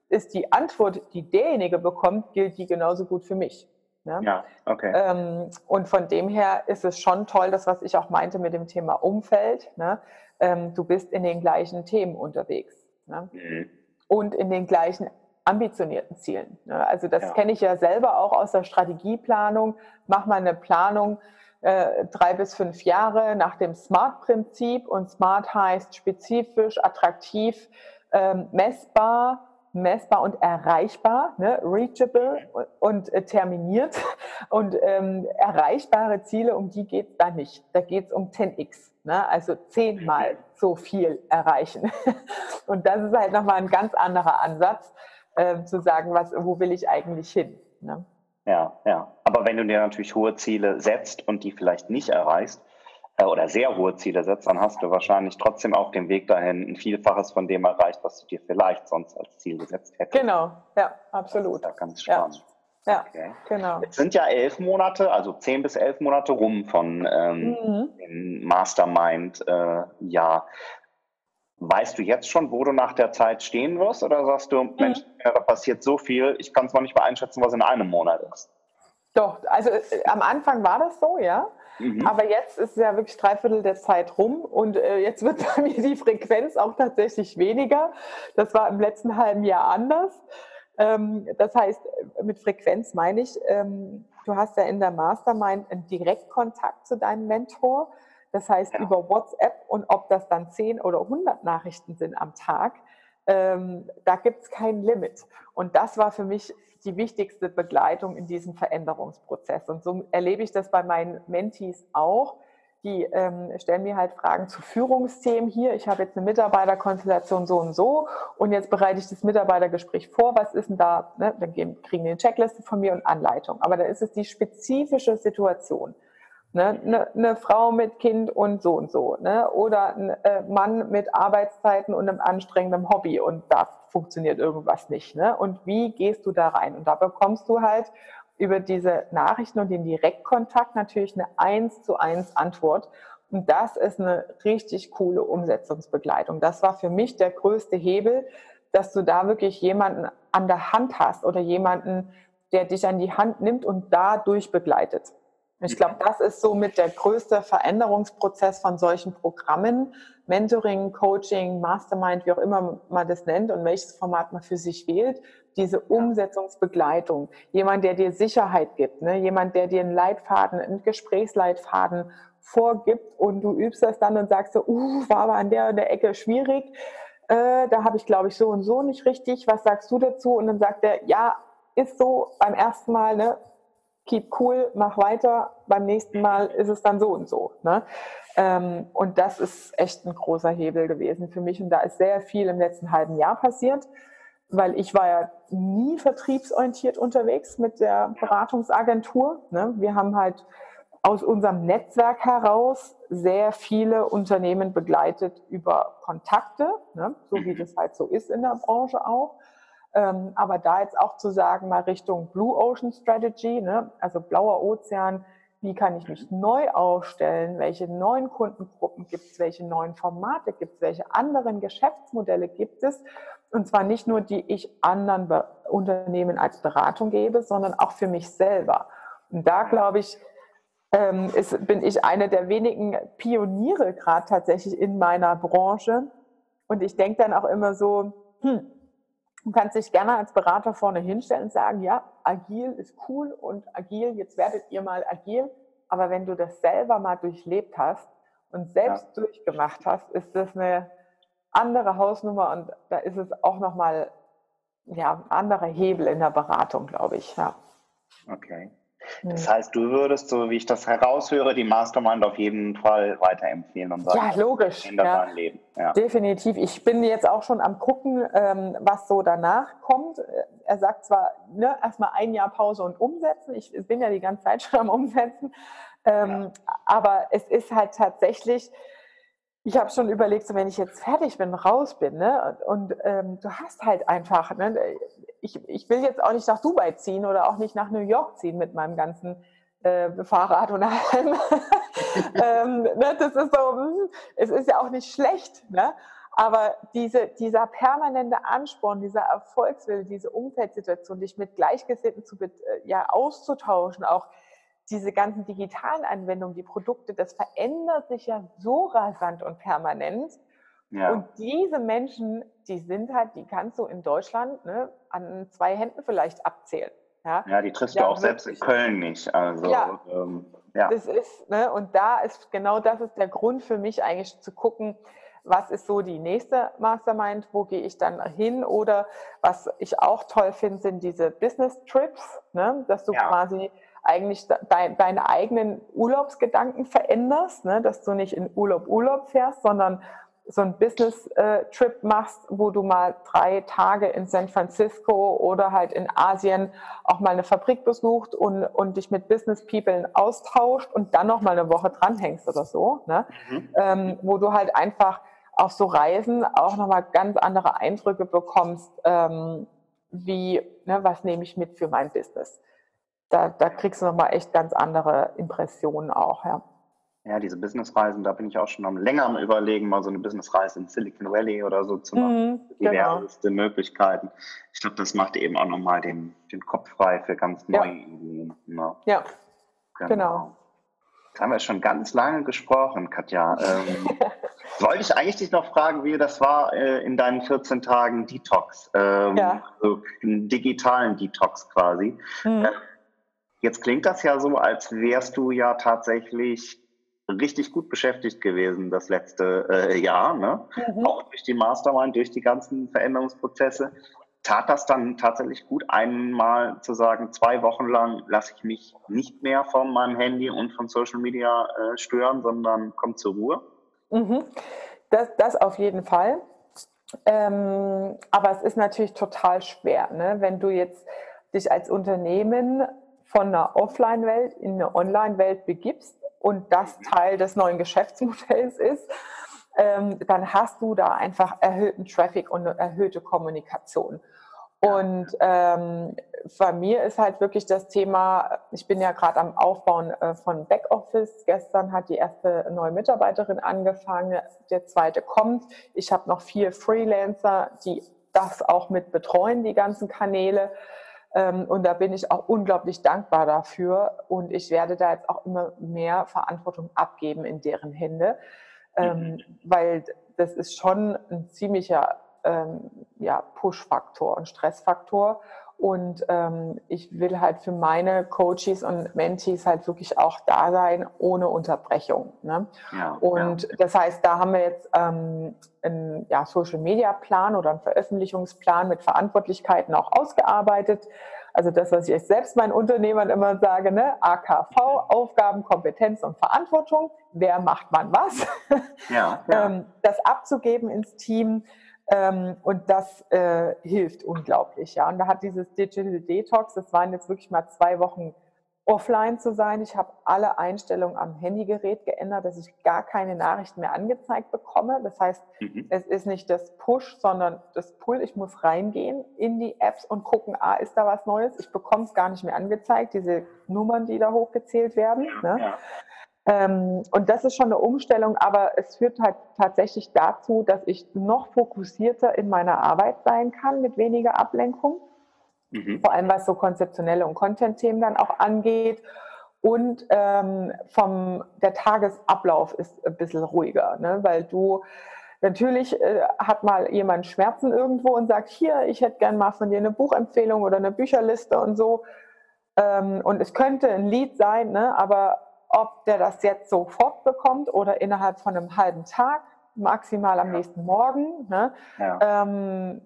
ist die Antwort, die derjenige bekommt, gilt die genauso gut für mich. Ne? Ja, okay. Ähm, und von dem her ist es schon toll, das, was ich auch meinte mit dem Thema Umfeld. Ne? Ähm, du bist in den gleichen Themen unterwegs. Ne? Mhm. Und in den gleichen ambitionierten Zielen. Ne? Also das ja. kenne ich ja selber auch aus der Strategieplanung. Mach mal eine Planung äh, drei bis fünf Jahre nach dem SMART-Prinzip. Und SMART heißt spezifisch, attraktiv, ähm, messbar, messbar und erreichbar, ne? reachable und äh, terminiert. Und ähm, erreichbare Ziele, um die geht es da nicht. Da geht es um 10x, ne? also zehnmal so viel erreichen. Und das ist halt nochmal ein ganz anderer Ansatz, äh, zu sagen, was, wo will ich eigentlich hin. Ne? Ja, ja. Aber wenn du dir natürlich hohe Ziele setzt und die vielleicht nicht erreichst, äh, oder sehr hohe Ziele setzt, dann hast du wahrscheinlich trotzdem auf dem Weg dahin ein Vielfaches von dem erreicht, was du dir vielleicht sonst als Ziel gesetzt hättest. Genau, ja, absolut. Das ist ja ganz spannend. Ja. Ja, okay. genau. Es sind ja elf Monate, also zehn bis elf Monate rum von ähm, mhm. dem Mastermind-Jahr. Äh, weißt du jetzt schon, wo du nach der Zeit stehen wirst? Oder sagst du, mhm. Mensch, ja, da passiert so viel, ich kann es noch nicht mal einschätzen, was in einem Monat ist? Doch, also äh, am Anfang war das so, ja. Mhm. Aber jetzt ist ja wirklich dreiviertel der Zeit rum und äh, jetzt wird bei mir die Frequenz auch tatsächlich weniger. Das war im letzten halben Jahr anders. Ähm, das heißt, mit Frequenz meine ich, ähm, du hast ja in der Mastermind einen Direktkontakt zu deinem Mentor. Das heißt, ja. über WhatsApp und ob das dann 10 oder 100 Nachrichten sind am Tag, ähm, da gibt es kein Limit. Und das war für mich die wichtigste Begleitung in diesem Veränderungsprozess. Und so erlebe ich das bei meinen Mentees auch. Die ähm, stellen mir halt Fragen zu Führungsthemen hier. Ich habe jetzt eine Mitarbeiterkonstellation so und so und jetzt bereite ich das Mitarbeitergespräch vor. Was ist denn da? Ne? Dann kriegen die eine Checkliste von mir und Anleitung. Aber da ist es die spezifische Situation. Ne? Eine, eine Frau mit Kind und so und so. Ne? Oder ein äh, Mann mit Arbeitszeiten und einem anstrengenden Hobby und da funktioniert irgendwas nicht. Ne? Und wie gehst du da rein? Und da bekommst du halt über diese Nachrichten und den Direktkontakt natürlich eine eins zu eins Antwort. Und das ist eine richtig coole Umsetzungsbegleitung. Das war für mich der größte Hebel, dass du da wirklich jemanden an der Hand hast oder jemanden, der dich an die Hand nimmt und dadurch begleitet. Ich glaube, das ist somit der größte Veränderungsprozess von solchen Programmen. Mentoring, Coaching, Mastermind, wie auch immer man das nennt und welches Format man für sich wählt. Diese Umsetzungsbegleitung. Jemand, der dir Sicherheit gibt, ne? jemand, der dir einen Leitfaden, einen Gesprächsleitfaden vorgibt und du übst das dann und sagst so, uh, war aber an der und der Ecke schwierig. Äh, da habe ich, glaube ich, so und so nicht richtig. Was sagst du dazu? Und dann sagt er, ja, ist so beim ersten Mal, ne? keep cool, mach weiter, beim nächsten Mal ist es dann so und so. Ne? Ähm, und das ist echt ein großer Hebel gewesen für mich. Und da ist sehr viel im letzten halben Jahr passiert, weil ich war ja nie vertriebsorientiert unterwegs mit der Beratungsagentur. Ne? Wir haben halt aus unserem Netzwerk heraus sehr viele Unternehmen begleitet über Kontakte, ne? so wie das halt so ist in der Branche auch. Ähm, aber da jetzt auch zu sagen, mal Richtung Blue Ocean Strategy, ne? also blauer Ozean, wie kann ich mich neu aufstellen, welche neuen Kundengruppen gibt es, welche neuen Formate gibt es, welche anderen Geschäftsmodelle gibt es. Und zwar nicht nur, die ich anderen Be Unternehmen als Beratung gebe, sondern auch für mich selber. Und da glaube ich, ähm, ist, bin ich eine der wenigen Pioniere gerade tatsächlich in meiner Branche. Und ich denke dann auch immer so, hm, Du kannst dich gerne als Berater vorne hinstellen und sagen, ja, agil ist cool und agil, jetzt werdet ihr mal agil. Aber wenn du das selber mal durchlebt hast und selbst ja. durchgemacht hast, ist das eine andere Hausnummer und da ist es auch nochmal ja, ein anderer Hebel in der Beratung, glaube ich. Ja. Okay. Das heißt, du würdest, so wie ich das heraushöre, die Mastermind auf jeden Fall weiterempfehlen und sagen, ja, logisch. ändert ja. dein Leben. Ja. Definitiv. Ich bin jetzt auch schon am gucken, ähm, was so danach kommt. Er sagt zwar ne, erstmal ein Jahr Pause und umsetzen. Ich bin ja die ganze Zeit schon am Umsetzen. Ähm, ja. Aber es ist halt tatsächlich, ich habe schon überlegt, so, wenn ich jetzt fertig bin, raus bin, ne, und, und ähm, du hast halt einfach, ne, ich, ich will jetzt auch nicht nach Dubai ziehen oder auch nicht nach New York ziehen mit meinem ganzen äh, Fahrrad und allem. ähm, ne, das ist so, hm, es ist ja auch nicht schlecht, ne? aber diese, dieser permanente Ansporn, dieser Erfolgswille, diese Umfeldsituation, dich mit Gleichgesinnten zu, äh, ja, auszutauschen, auch diese ganzen digitalen Anwendungen, die Produkte, das verändert sich ja so rasant und permanent. Ja. Und diese Menschen, die sind halt, die kannst du in Deutschland ne, an zwei Händen vielleicht abzählen. Ja, ja die triffst ja, du auch selbst in Köln nicht. Also, ja, ähm, ja. Das ist, ne, und da ist genau das ist der Grund für mich eigentlich zu gucken, was ist so die nächste Mastermind, wo gehe ich dann hin oder was ich auch toll finde, sind diese Business Trips, ne, dass du ja. quasi eigentlich de deine eigenen Urlaubsgedanken veränderst, ne, dass du nicht in Urlaub Urlaub fährst, sondern so einen Business-Trip machst, wo du mal drei Tage in San Francisco oder halt in Asien auch mal eine Fabrik besucht und, und dich mit Business-People austauscht und dann noch mal eine Woche dranhängst oder so, ne? Mhm. Ähm, wo du halt einfach auf so Reisen auch noch mal ganz andere Eindrücke bekommst, ähm, wie, ne, was nehme ich mit für mein Business. Da, da kriegst du noch mal echt ganz andere Impressionen auch, ja. Ja, diese Businessreisen, da bin ich auch schon am länger am überlegen, mal so eine Businessreise in Silicon Valley oder so zu machen. Mhm, Diverseste genau. Möglichkeiten. Ich glaube, das macht eben auch nochmal den, den Kopf frei für ganz neue ja. Ideen. Ne? Ja, genau. genau. Jetzt haben wir schon ganz lange gesprochen, Katja. Ähm, wollte ich eigentlich dich noch fragen, wie das war äh, in deinen 14 Tagen Detox, ähm, ja. also einen digitalen Detox quasi. Mhm. Äh, jetzt klingt das ja so, als wärst du ja tatsächlich richtig gut beschäftigt gewesen das letzte äh, Jahr, ne? Mhm. auch durch die Mastermind, durch die ganzen Veränderungsprozesse. tat das dann tatsächlich gut, einmal zu sagen, zwei Wochen lang lasse ich mich nicht mehr von meinem Handy und von Social Media äh, stören, sondern komme zur Ruhe? Mhm. Das, das auf jeden Fall. Ähm, aber es ist natürlich total schwer, ne? wenn du jetzt dich als Unternehmen von einer Offline-Welt in eine Online-Welt begibst und das mhm. Teil des neuen Geschäftsmodells ist, ähm, dann hast du da einfach erhöhten Traffic und eine erhöhte Kommunikation. Und ähm, bei mir ist halt wirklich das Thema, ich bin ja gerade am Aufbauen äh, von Backoffice. Gestern hat die erste neue Mitarbeiterin angefangen, der zweite kommt. Ich habe noch vier Freelancer, die das auch mit betreuen, die ganzen Kanäle. Ähm, und da bin ich auch unglaublich dankbar dafür. Und ich werde da jetzt auch immer mehr Verantwortung abgeben in deren Hände, ähm, mhm. weil das ist schon ein ziemlicher ähm, ja, Push-Faktor und Stressfaktor. Und ähm, ich will halt für meine Coaches und Mentees halt wirklich auch da sein, ohne Unterbrechung. Ne? Ja, und ja. das heißt, da haben wir jetzt ähm, einen ja, Social-Media-Plan oder einen Veröffentlichungsplan mit Verantwortlichkeiten auch ausgearbeitet. Also das, was ich selbst meinen Unternehmern immer sage, ne? AKV, Aufgaben, Kompetenz und Verantwortung. Wer macht man was? Ja, ja. Ähm, das abzugeben ins Team ähm, und das äh, hilft unglaublich. Ja. Und da hat dieses Digital Detox, das waren jetzt wirklich mal zwei Wochen offline zu sein. Ich habe alle Einstellungen am Handygerät geändert, dass ich gar keine Nachrichten mehr angezeigt bekomme. Das heißt, mhm. es ist nicht das Push, sondern das Pull. Ich muss reingehen in die Apps und gucken, ah, ist da was Neues? Ich bekomme es gar nicht mehr angezeigt, diese Nummern, die da hochgezählt werden. Ne? Ja. Ähm, und das ist schon eine Umstellung, aber es führt halt tatsächlich dazu, dass ich noch fokussierter in meiner Arbeit sein kann mit weniger Ablenkung. Mhm. Vor allem was so konzeptionelle und Content-Themen dann auch angeht. Und ähm, vom, der Tagesablauf ist ein bisschen ruhiger, ne? weil du Natürlich äh, hat mal jemand Schmerzen irgendwo und sagt, hier, ich hätte gern mal von dir eine Buchempfehlung oder eine Bücherliste und so. Ähm, und es könnte ein Lied sein, ne? aber ob der das jetzt sofort bekommt oder innerhalb von einem halben Tag, maximal am ja. nächsten Morgen. Ne? Ja. Ähm,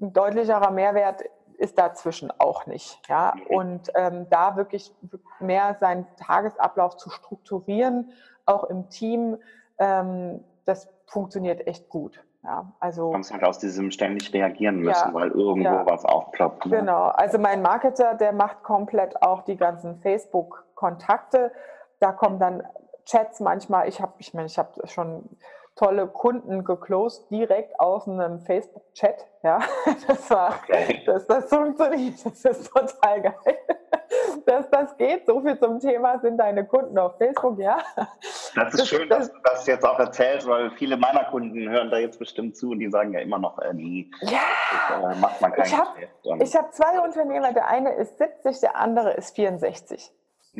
ein deutlicherer Mehrwert ist dazwischen auch nicht. Ja? Und ähm, da wirklich mehr seinen Tagesablauf zu strukturieren, auch im Team, ähm, das funktioniert echt gut. Ja, also, du kannst halt aus diesem ständig reagieren müssen, ja, weil irgendwo ja, was aufploppt. Ne? Genau, also mein Marketer, der macht komplett auch die ganzen Facebook-Kontakte da kommen dann Chats manchmal. Ich habe, ich meine, ich habe schon tolle Kunden geclosed direkt aus einem Facebook-Chat. Ja, das war, okay. das, das funktioniert. Das ist total geil, dass das geht. So viel zum Thema sind deine Kunden auf Facebook, ja. Das ist das, schön, dass du das jetzt auch erzählst, weil viele meiner Kunden hören da jetzt bestimmt zu und die sagen ja immer noch, äh, nie. Ja. Das, äh, macht man kein ich habe hab zwei Unternehmer. Der eine ist 70, der andere ist 64.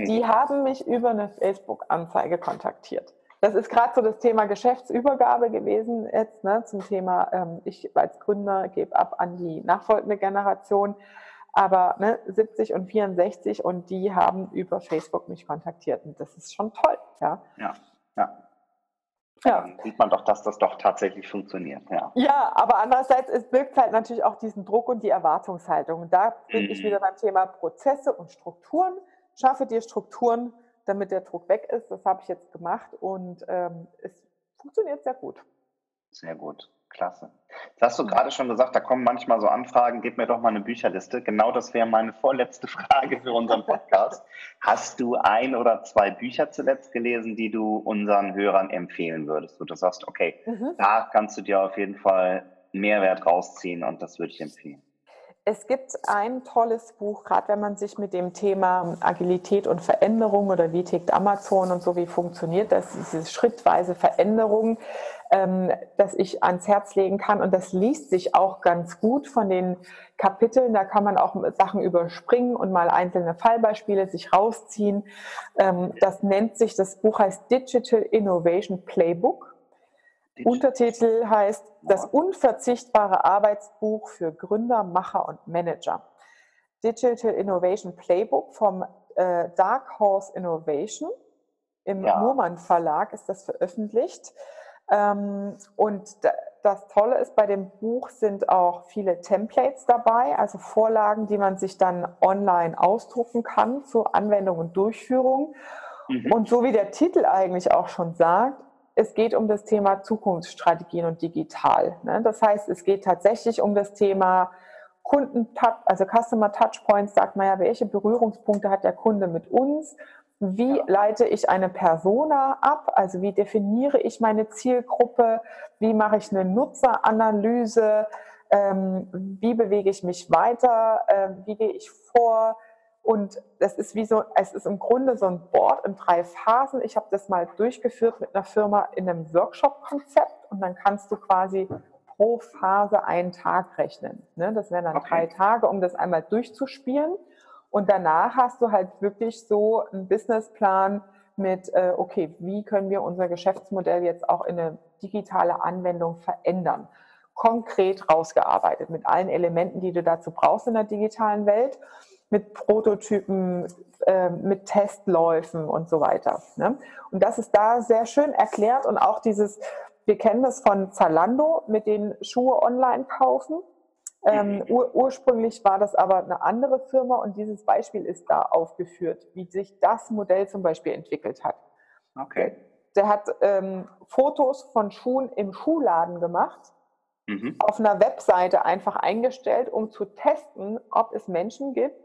Die haben mich über eine Facebook-Anzeige kontaktiert. Das ist gerade so das Thema Geschäftsübergabe gewesen jetzt ne, zum Thema, ähm, ich als Gründer gebe ab an die nachfolgende Generation. Aber ne, 70 und 64 und die haben über Facebook mich kontaktiert. Und das ist schon toll. Ja, ja. ja. Ja. Dann sieht man doch, dass das doch tatsächlich funktioniert. Ja, ja aber andererseits es birgt halt natürlich auch diesen Druck und die Erwartungshaltung. Und da bin mhm. ich wieder beim Thema Prozesse und Strukturen schaffe dir Strukturen, damit der Druck weg ist. Das habe ich jetzt gemacht und ähm, es funktioniert sehr gut. Sehr gut, klasse. Jetzt hast du gerade schon gesagt, da kommen manchmal so Anfragen, gib mir doch mal eine Bücherliste. Genau das wäre meine vorletzte Frage für unseren Podcast. hast du ein oder zwei Bücher zuletzt gelesen, die du unseren Hörern empfehlen würdest? Wo du sagst, okay, mhm. da kannst du dir auf jeden Fall Mehrwert rausziehen und das würde ich empfehlen. Es gibt ein tolles Buch, gerade wenn man sich mit dem Thema Agilität und Veränderung oder wie tickt Amazon und so, wie funktioniert das, diese schrittweise Veränderung, ähm, dass ich ans Herz legen kann. Und das liest sich auch ganz gut von den Kapiteln. Da kann man auch Sachen überspringen und mal einzelne Fallbeispiele sich rausziehen. Ähm, das nennt sich, das Buch heißt Digital Innovation Playbook. Untertitel heißt Das unverzichtbare Arbeitsbuch für Gründer, Macher und Manager. Digital Innovation Playbook vom äh, Dark Horse Innovation. Im ja. Murmann Verlag ist das veröffentlicht. Ähm, und da, das Tolle ist, bei dem Buch sind auch viele Templates dabei, also Vorlagen, die man sich dann online ausdrucken kann zur Anwendung und Durchführung. Mhm. Und so wie der Titel eigentlich auch schon sagt, es geht um das Thema Zukunftsstrategien und digital. Ne? Das heißt, es geht tatsächlich um das Thema Kunden, also Customer Touchpoints, sagt man ja, welche Berührungspunkte hat der Kunde mit uns? Wie ja. leite ich eine Persona ab? Also wie definiere ich meine Zielgruppe? Wie mache ich eine Nutzeranalyse? Ähm, wie bewege ich mich weiter? Ähm, wie gehe ich vor? Und das ist wie so, es ist im Grunde so ein Board in drei Phasen. Ich habe das mal durchgeführt mit einer Firma in einem Workshop-Konzept und dann kannst du quasi pro Phase einen Tag rechnen. Ne? Das wären dann okay. drei Tage, um das einmal durchzuspielen. Und danach hast du halt wirklich so einen Businessplan mit, äh, okay, wie können wir unser Geschäftsmodell jetzt auch in eine digitale Anwendung verändern? Konkret rausgearbeitet mit allen Elementen, die du dazu brauchst in der digitalen Welt, mit Prototypen, äh, mit Testläufen und so weiter. Ne? Und das ist da sehr schön erklärt und auch dieses, wir kennen das von Zalando, mit den Schuhe online kaufen. Ähm, mhm. ur ursprünglich war das aber eine andere Firma und dieses Beispiel ist da aufgeführt, wie sich das Modell zum Beispiel entwickelt hat. Okay. Der hat ähm, Fotos von Schuhen im Schuhladen gemacht, mhm. auf einer Webseite einfach eingestellt, um zu testen, ob es Menschen gibt,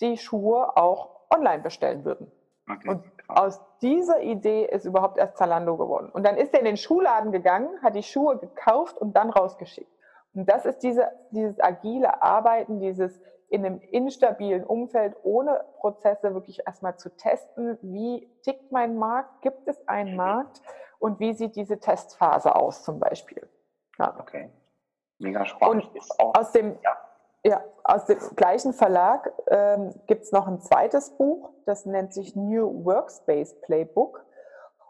die Schuhe auch online bestellen würden. Okay, und aus dieser Idee ist überhaupt erst Zalando geworden. Und dann ist er in den Schuhladen gegangen, hat die Schuhe gekauft und dann rausgeschickt. Und das ist diese, dieses agile Arbeiten, dieses in einem instabilen Umfeld ohne Prozesse wirklich erstmal zu testen, wie tickt mein Markt, gibt es einen mhm. Markt und wie sieht diese Testphase aus zum Beispiel. Ja. Okay, mega spannend. Und aus dem, ja. Ja. aus dem gleichen Verlag ähm, gibt es noch ein zweites Buch, das nennt sich New Workspace Playbook.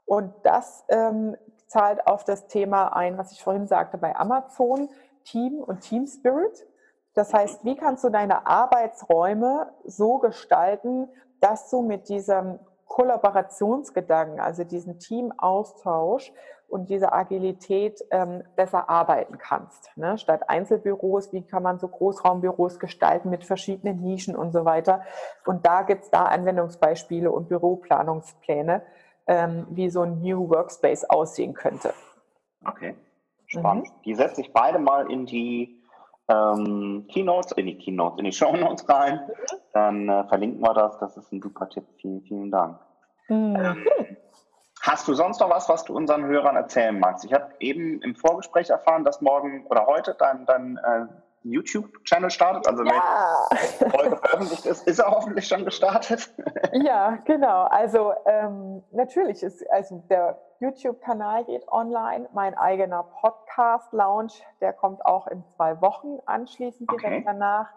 Und das ähm, zahlt auf das Thema ein, was ich vorhin sagte bei Amazon, Team und Team Spirit. Das heißt, wie kannst du deine Arbeitsräume so gestalten, dass du mit diesem Kollaborationsgedanken, also diesen Teamaustausch und dieser Agilität ähm, besser arbeiten kannst. Ne? Statt Einzelbüros, wie kann man so Großraumbüros gestalten mit verschiedenen Nischen und so weiter. Und da gibt es da Anwendungsbeispiele und Büroplanungspläne, ähm, wie so ein New Workspace aussehen könnte. Okay. Spannend. Mhm. Die setze ich beide mal in die ähm, Keynotes, in die Keynotes, in die Show Notes rein. Mhm. Dann äh, verlinken wir das. Das ist ein super Tipp. Vielen, vielen Dank. Mhm. Ähm, hast du sonst noch was, was du unseren Hörern erzählen magst? Ich habe eben im Vorgespräch erfahren, dass morgen oder heute dein, dein äh, YouTube-Channel startet. Also ja. wenn heute veröffentlicht ist, ist er hoffentlich schon gestartet. ja, genau. Also ähm, natürlich ist also der YouTube-Kanal geht online. Mein eigener Podcast-Lounge, der kommt auch in zwei Wochen anschließend direkt okay. danach.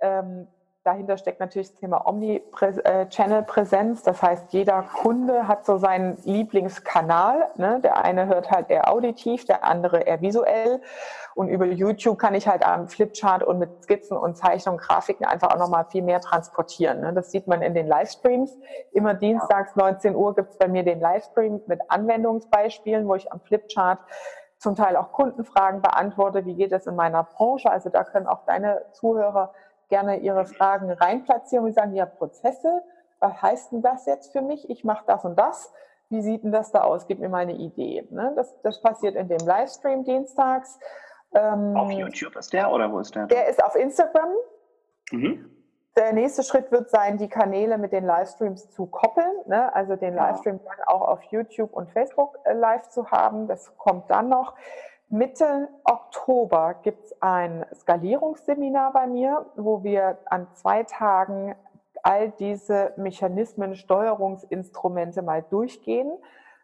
Ähm, dahinter steckt natürlich das Thema Omni-Channel-Präsenz. Das heißt, jeder Kunde hat so seinen Lieblingskanal. Ne? Der eine hört halt eher auditiv, der andere eher visuell. Und über YouTube kann ich halt am Flipchart und mit Skizzen und Zeichnungen, Grafiken einfach auch nochmal viel mehr transportieren. Ne? Das sieht man in den Livestreams. Immer dienstags 19 Uhr gibt es bei mir den Livestream mit Anwendungsbeispielen, wo ich am Flipchart zum Teil auch Kundenfragen beantworte. Wie geht es in meiner Branche? Also da können auch deine Zuhörer gerne ihre Fragen reinplatzieren und sagen, ja, Prozesse, was heißt denn das jetzt für mich? Ich mache das und das. Wie sieht denn das da aus? Gib mir mal eine Idee. Ne? Das, das passiert in dem Livestream dienstags. Ähm, auf YouTube ist der oder wo ist der? Der ist auf Instagram. Mhm. Der nächste Schritt wird sein, die Kanäle mit den Livestreams zu koppeln. Ne? Also den Livestream ja. dann auch auf YouTube und Facebook äh, live zu haben. Das kommt dann noch. Mitte Oktober gibt es ein Skalierungsseminar bei mir, wo wir an zwei Tagen all diese Mechanismen, Steuerungsinstrumente mal durchgehen.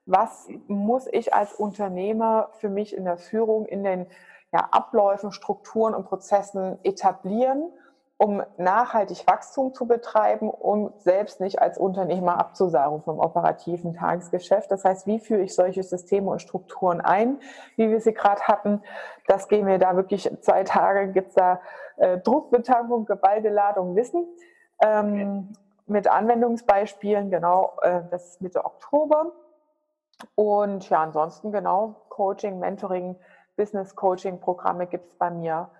Was muss ich als Unternehmer für mich in der Führung, in den ja, Abläufen, Strukturen und Prozessen etablieren, um nachhaltig Wachstum zu betreiben und selbst nicht als Unternehmer abzusagen vom operativen Tagesgeschäft. Das heißt, wie führe ich solche Systeme und Strukturen ein, wie wir sie gerade hatten. Das gehen wir da wirklich zwei Tage, gibt es da äh, Druckbetankung, geballte Ladung Wissen. Ähm, okay. Mit Anwendungsbeispielen, genau, äh, das ist Mitte Oktober. Und ja, ansonsten genau Coaching, Mentoring, Business Coaching Programme gibt es bei mir.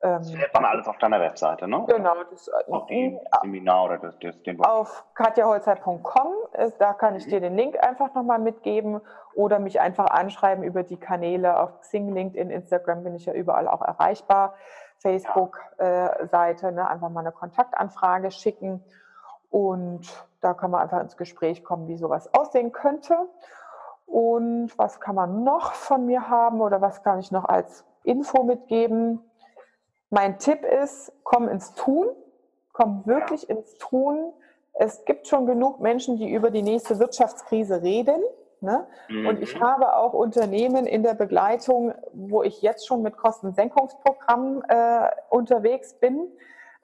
Ähm, das findet man alles auf deiner Webseite, ne? Genau. Das, auf dem Seminar oder das, das, den Auf katjaholzer.com, da kann ich dir den Link einfach nochmal mitgeben oder mich einfach anschreiben über die Kanäle auf Xing, LinkedIn, Instagram bin ich ja überall auch erreichbar. Facebook-Seite, äh, ne? einfach mal eine Kontaktanfrage schicken und da kann man einfach ins Gespräch kommen, wie sowas aussehen könnte. Und was kann man noch von mir haben oder was kann ich noch als Info mitgeben? Mein Tipp ist, komm ins Tun, komm wirklich ins Tun. Es gibt schon genug Menschen, die über die nächste Wirtschaftskrise reden. Ne? Mhm. Und ich mhm. habe auch Unternehmen in der Begleitung, wo ich jetzt schon mit Kostensenkungsprogrammen äh, unterwegs bin,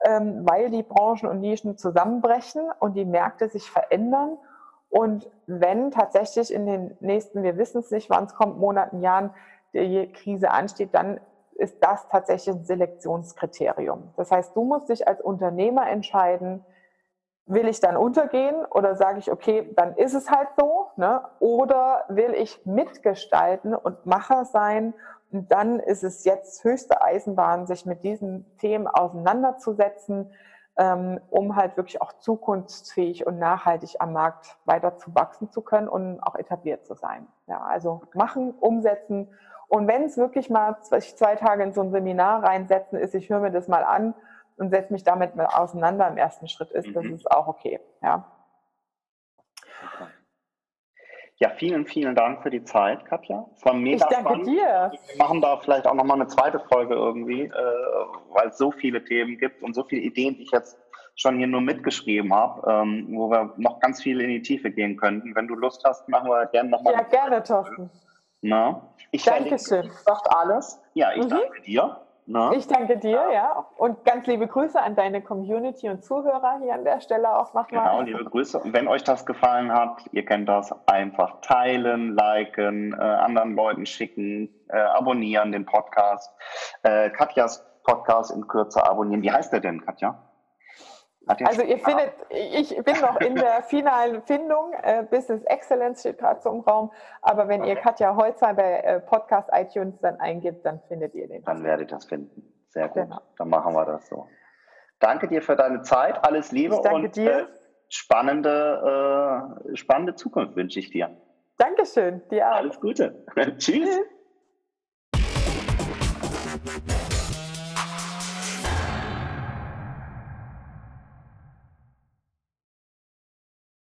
ähm, weil die Branchen und Nischen zusammenbrechen und die Märkte sich verändern. Und wenn tatsächlich in den nächsten, wir wissen es nicht, wann es kommt, Monaten, Jahren, die Krise ansteht, dann ist das tatsächlich ein Selektionskriterium. Das heißt, du musst dich als Unternehmer entscheiden, will ich dann untergehen oder sage ich, okay, dann ist es halt so, ne? oder will ich mitgestalten und Macher sein und dann ist es jetzt höchste Eisenbahn, sich mit diesen Themen auseinanderzusetzen, ähm, um halt wirklich auch zukunftsfähig und nachhaltig am Markt weiter zu wachsen zu können und auch etabliert zu sein. Ja, also machen, umsetzen und wenn es wirklich mal zwei Tage in so ein Seminar reinsetzen ist, ich höre mir das mal an und setze mich damit mal auseinander im ersten Schritt ist, mhm. das ist auch okay. Ja. Ja, vielen, vielen Dank für die Zeit, Katja. Es war mega ich danke spannend. dir. Wir machen da vielleicht auch nochmal eine zweite Folge irgendwie, äh, weil es so viele Themen gibt und so viele Ideen, die ich jetzt schon hier nur mitgeschrieben habe, ähm, wo wir noch ganz viel in die Tiefe gehen könnten. Wenn du Lust hast, machen wir gerne nochmal. Ja, gerne, Thorsten. Na, ich Dankeschön. Sagt alles. Ja, ich mhm. danke dir. Na? Ich danke dir, ja. Und ganz liebe Grüße an deine Community und Zuhörer hier an der Stelle auch nochmal. Genau, liebe Grüße. Und wenn euch das gefallen hat, ihr kennt das, einfach teilen, liken, äh, anderen Leuten schicken, äh, abonnieren den Podcast. Äh, Katjas Podcast in Kürze abonnieren. Wie heißt der denn, Katja? Also ihr findet, ich bin noch in der finalen Findung, äh, Business Excellence steht gerade so im Raum, aber wenn okay. ihr Katja Holzer bei äh, Podcast iTunes dann eingibt, dann findet ihr den. Dann werdet ihr das finden. Sehr gut, genau. dann machen wir das so. Danke dir für deine Zeit, alles Liebe und äh, spannende, äh, spannende Zukunft wünsche ich dir. Dankeschön, dir auch. Alles Gute. Tschüss.